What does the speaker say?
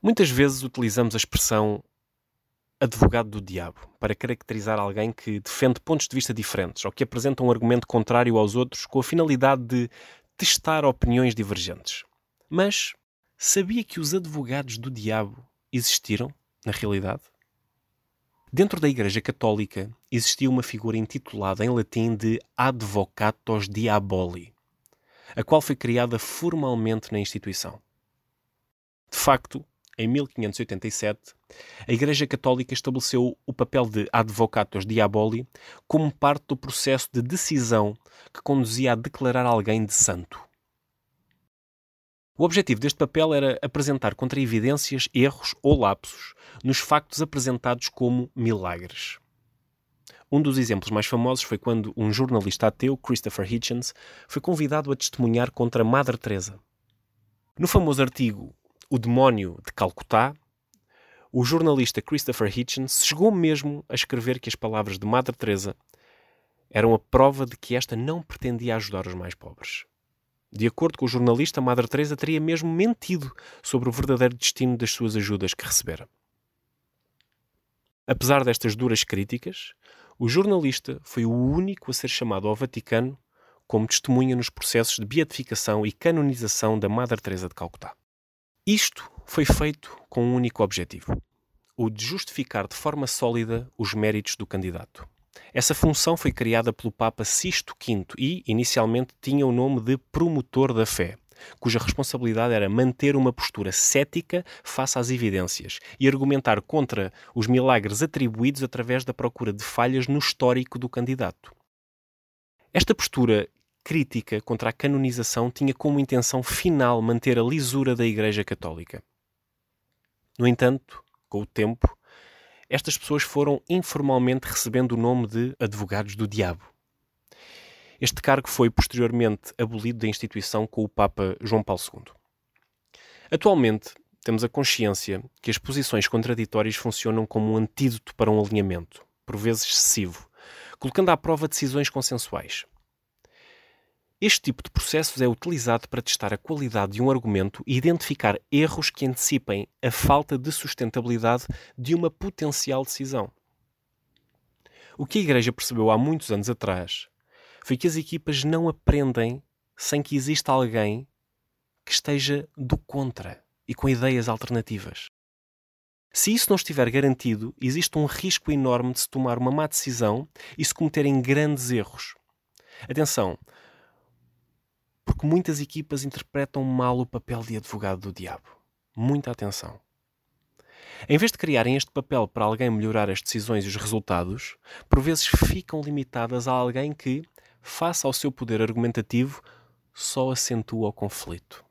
Muitas vezes utilizamos a expressão advogado do diabo para caracterizar alguém que defende pontos de vista diferentes ou que apresenta um argumento contrário aos outros com a finalidade de testar opiniões divergentes. Mas sabia que os advogados do diabo existiram, na realidade? Dentro da Igreja Católica existia uma figura intitulada em latim de Advocatos Diaboli, a qual foi criada formalmente na instituição. De facto, em 1587, a Igreja Católica estabeleceu o papel de advocatos diaboli como parte do processo de decisão que conduzia a declarar alguém de santo. O objetivo deste papel era apresentar contra-evidências, erros ou lapsos nos factos apresentados como milagres. Um dos exemplos mais famosos foi quando um jornalista ateu, Christopher Hitchens, foi convidado a testemunhar contra Madre Teresa. No famoso artigo o Demónio de Calcutá, o jornalista Christopher Hitchens chegou mesmo a escrever que as palavras de Madre Teresa eram a prova de que esta não pretendia ajudar os mais pobres. De acordo com o jornalista, Madre Teresa teria mesmo mentido sobre o verdadeiro destino das suas ajudas que recebera. Apesar destas duras críticas, o jornalista foi o único a ser chamado ao Vaticano como testemunha nos processos de beatificação e canonização da Madre Teresa de Calcutá. Isto foi feito com um único objetivo: o de justificar de forma sólida os méritos do candidato. Essa função foi criada pelo Papa Sisto V e, inicialmente, tinha o nome de promotor da fé, cuja responsabilidade era manter uma postura cética face às evidências e argumentar contra os milagres atribuídos através da procura de falhas no histórico do candidato. Esta postura crítica contra a canonização tinha como intenção final manter a lisura da Igreja Católica. No entanto, com o tempo, estas pessoas foram informalmente recebendo o nome de advogados do diabo. Este cargo foi posteriormente abolido da instituição com o Papa João Paulo II. Atualmente, temos a consciência que as posições contraditórias funcionam como um antídoto para um alinhamento, por vezes excessivo, colocando à prova decisões consensuais. Este tipo de processos é utilizado para testar a qualidade de um argumento e identificar erros que antecipem a falta de sustentabilidade de uma potencial decisão. O que a Igreja percebeu há muitos anos atrás foi que as equipas não aprendem sem que exista alguém que esteja do contra e com ideias alternativas. Se isso não estiver garantido, existe um risco enorme de se tomar uma má decisão e se cometerem grandes erros. Atenção, porque muitas equipas interpretam mal o papel de advogado do diabo. Muita atenção. Em vez de criarem este papel para alguém melhorar as decisões e os resultados, por vezes ficam limitadas a alguém que, face ao seu poder argumentativo, só acentua o conflito.